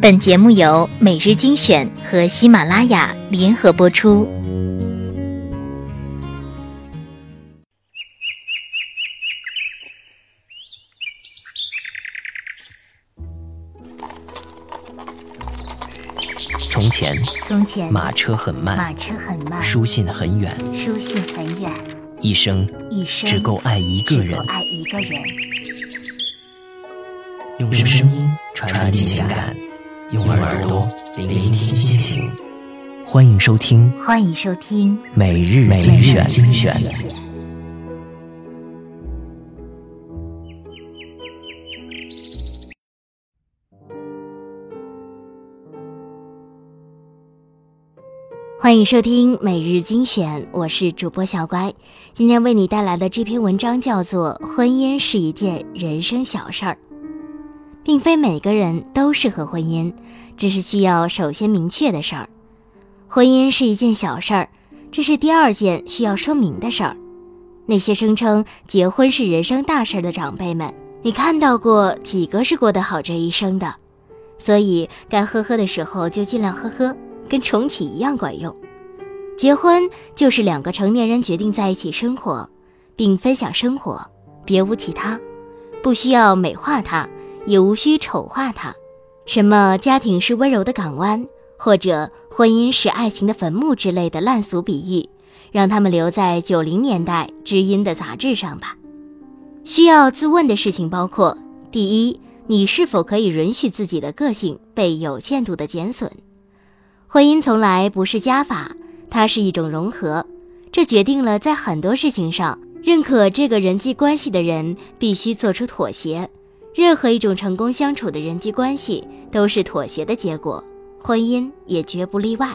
本节目由每日精选和喜马拉雅联合播出。从前，从前马车很慢，马车很慢，书信很远，书信很远，一生一生只够爱一个人只够。爱一个人。用声音传递情感，用耳朵聆听心情。欢迎收听欢迎收听每日精选精选。欢迎收听每日精选，我是主播小乖。今天为你带来的这篇文章叫做《婚姻是一件人生小事儿》，并非每个人都适合婚姻，这是需要首先明确的事儿。婚姻是一件小事儿，这是第二件需要说明的事儿。那些声称结婚是人生大事儿的长辈们，你看到过几个是过得好这一生的？所以该呵呵的时候就尽量呵呵。跟重启一样管用。结婚就是两个成年人决定在一起生活，并分享生活，别无其他，不需要美化它，也无需丑化它。什么家庭是温柔的港湾，或者婚姻是爱情的坟墓之类的烂俗比喻，让他们留在九零年代知音的杂志上吧。需要自问的事情包括：第一，你是否可以允许自己的个性被有限度的减损？婚姻从来不是加法，它是一种融合。这决定了在很多事情上，认可这个人际关系的人必须做出妥协。任何一种成功相处的人际关系都是妥协的结果，婚姻也绝不例外。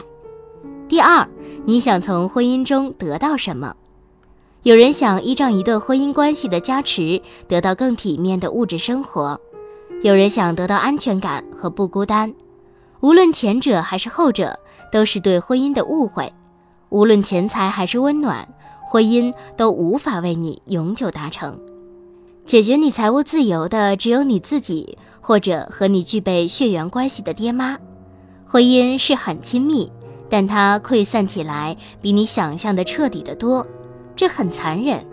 第二，你想从婚姻中得到什么？有人想依仗一段婚姻关系的加持，得到更体面的物质生活；有人想得到安全感和不孤单。无论前者还是后者，都是对婚姻的误会。无论钱财还是温暖，婚姻都无法为你永久达成。解决你财务自由的只有你自己，或者和你具备血缘关系的爹妈。婚姻是很亲密，但它溃散起来比你想象的彻底得多。这很残忍，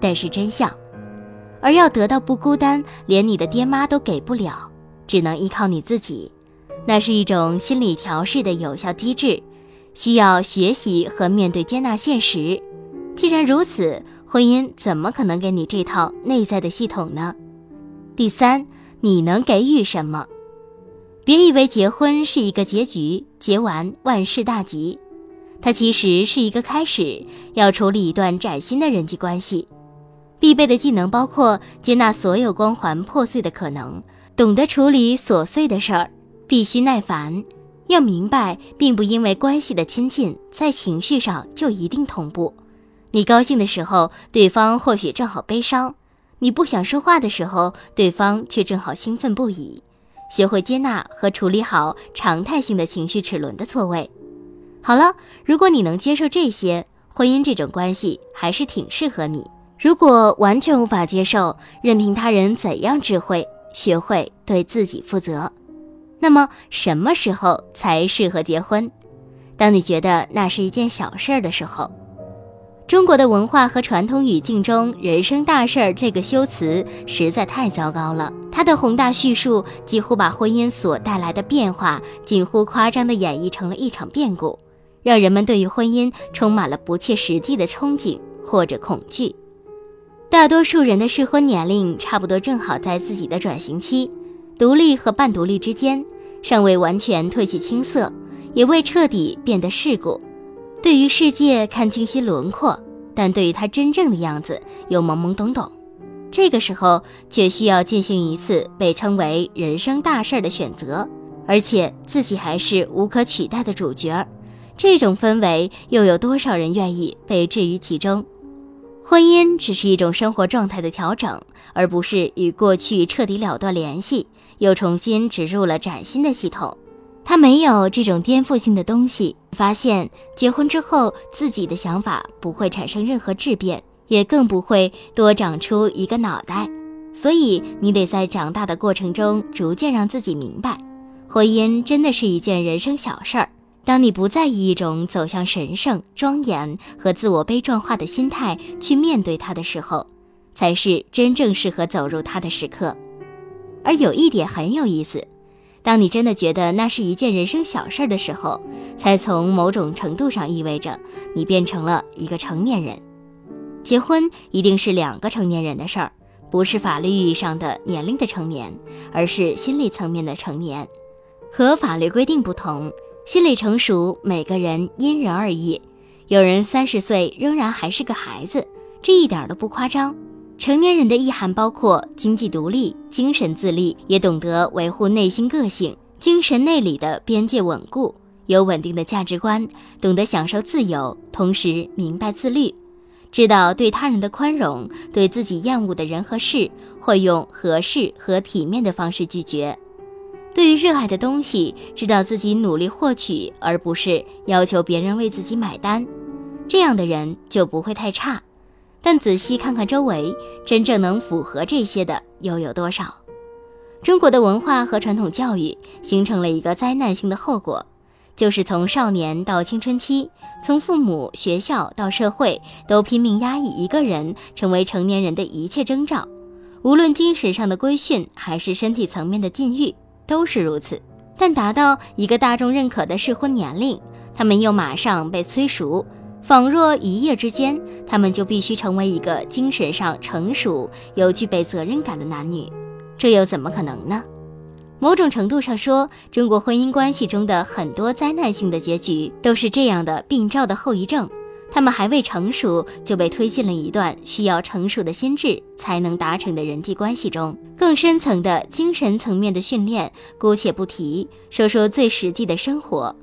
但是真相。而要得到不孤单，连你的爹妈都给不了，只能依靠你自己。那是一种心理调试的有效机制，需要学习和面对接纳现实。既然如此，婚姻怎么可能给你这套内在的系统呢？第三，你能给予什么？别以为结婚是一个结局，结完万事大吉。它其实是一个开始，要处理一段崭新的人际关系。必备的技能包括接纳所有光环破碎的可能，懂得处理琐碎的事儿。必须耐烦，要明白，并不因为关系的亲近，在情绪上就一定同步。你高兴的时候，对方或许正好悲伤；你不想说话的时候，对方却正好兴奋不已。学会接纳和处理好常态性的情绪齿轮的错位。好了，如果你能接受这些，婚姻这种关系还是挺适合你。如果完全无法接受，任凭他人怎样智慧，学会对自己负责。那么什么时候才适合结婚？当你觉得那是一件小事儿的时候。中国的文化和传统语境中，“人生大事儿”这个修辞实在太糟糕了。它的宏大叙述几乎把婚姻所带来的变化近乎夸张地演绎成了一场变故，让人们对于婚姻充满了不切实际的憧憬或者恐惧。大多数人的适婚年龄差不多正好在自己的转型期。独立和半独立之间，尚未完全褪去青涩，也未彻底变得世故。对于世界看清晰轮廓，但对于他真正的样子又懵懵懂懂。这个时候，却需要进行一次被称为人生大事的选择，而且自己还是无可取代的主角。这种氛围，又有多少人愿意被置于其中？婚姻只是一种生活状态的调整，而不是与过去彻底了断联系。又重新植入了崭新的系统，他没有这种颠覆性的东西。发现结婚之后，自己的想法不会产生任何质变，也更不会多长出一个脑袋。所以你得在长大的过程中逐渐让自己明白，婚姻真的是一件人生小事儿。当你不再以一种走向神圣、庄严和自我悲壮化的心态去面对它的时候，才是真正适合走入它的时刻。而有一点很有意思，当你真的觉得那是一件人生小事的时候，才从某种程度上意味着你变成了一个成年人。结婚一定是两个成年人的事儿，不是法律意义上的年龄的成年，而是心理层面的成年。和法律规定不同，心理成熟每个人因人而异。有人三十岁仍然还是个孩子，这一点都不夸张。成年人的意涵包括经济独立、精神自立，也懂得维护内心个性、精神内里的边界稳固，有稳定的价值观，懂得享受自由，同时明白自律，知道对他人的宽容，对自己厌恶的人和事，会用合适和体面的方式拒绝。对于热爱的东西，知道自己努力获取，而不是要求别人为自己买单，这样的人就不会太差。但仔细看看周围，真正能符合这些的又有多少？中国的文化和传统教育形成了一个灾难性的后果，就是从少年到青春期，从父母、学校到社会，都拼命压抑一个人成为成年人的一切征兆，无论精神上的规训还是身体层面的禁欲，都是如此。但达到一个大众认可的适婚年龄，他们又马上被催熟。仿若一夜之间，他们就必须成为一个精神上成熟、又具备责任感的男女，这又怎么可能呢？某种程度上说，中国婚姻关系中的很多灾难性的结局都是这样的病灶的后遗症。他们还未成熟，就被推进了一段需要成熟的心智才能达成的人际关系中。更深层的精神层面的训练，姑且不提，说说最实际的生活。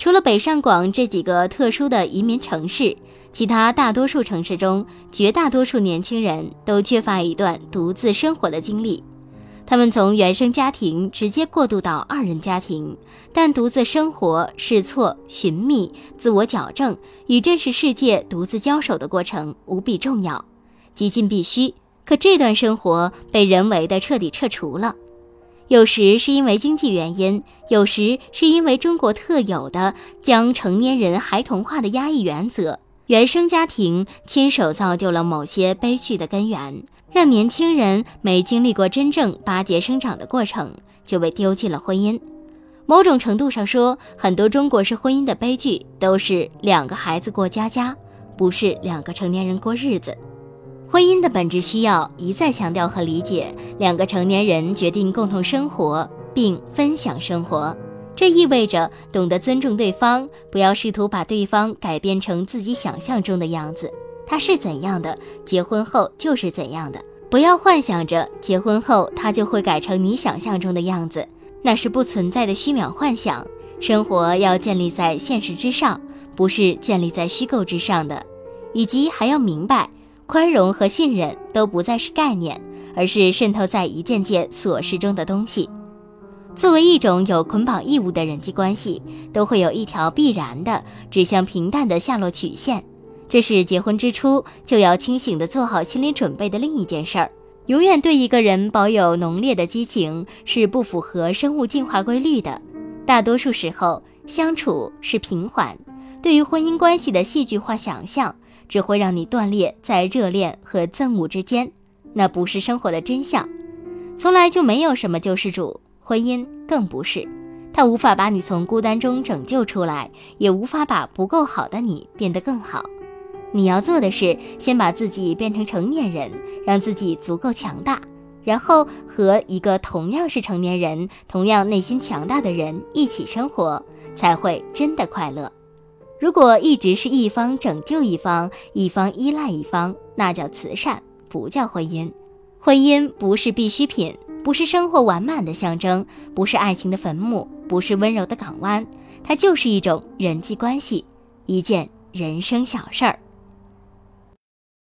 除了北上广这几个特殊的移民城市，其他大多数城市中，绝大多数年轻人都缺乏一段独自生活的经历。他们从原生家庭直接过渡到二人家庭，但独自生活、试错、寻觅、自我矫正、与真实世界独自交手的过程无比重要，极尽必须。可这段生活被人为的彻底撤除了。有时是因为经济原因，有时是因为中国特有的将成年人孩童化的压抑原则。原生家庭亲手造就了某些悲剧的根源，让年轻人没经历过真正拔节生长的过程，就被丢进了婚姻。某种程度上说，很多中国式婚姻的悲剧都是两个孩子过家家，不是两个成年人过日子。婚姻的本质需要一再强调和理解：两个成年人决定共同生活并分享生活，这意味着懂得尊重对方，不要试图把对方改变成自己想象中的样子。他是怎样的，结婚后就是怎样的。不要幻想着结婚后他就会改成你想象中的样子，那是不存在的虚渺幻想。生活要建立在现实之上，不是建立在虚构之上的，以及还要明白。宽容和信任都不再是概念，而是渗透在一件件琐事中的东西。作为一种有捆绑义务的人际关系，都会有一条必然的指向平淡的下落曲线。这是结婚之初就要清醒的做好心理准备的另一件事儿。永远对一个人保有浓烈的激情是不符合生物进化规律的。大多数时候，相处是平缓。对于婚姻关系的戏剧化想象。只会让你断裂在热恋和憎恶之间，那不是生活的真相。从来就没有什么救世主，婚姻更不是。它无法把你从孤单中拯救出来，也无法把不够好的你变得更好。你要做的是，先把自己变成成年人，让自己足够强大，然后和一个同样是成年人、同样内心强大的人一起生活，才会真的快乐。如果一直是一方拯救一方，一方依赖一方，那叫慈善，不叫婚姻。婚姻不是必需品，不是生活完满的象征，不是爱情的坟墓，不是温柔的港湾，它就是一种人际关系，一件人生小事儿。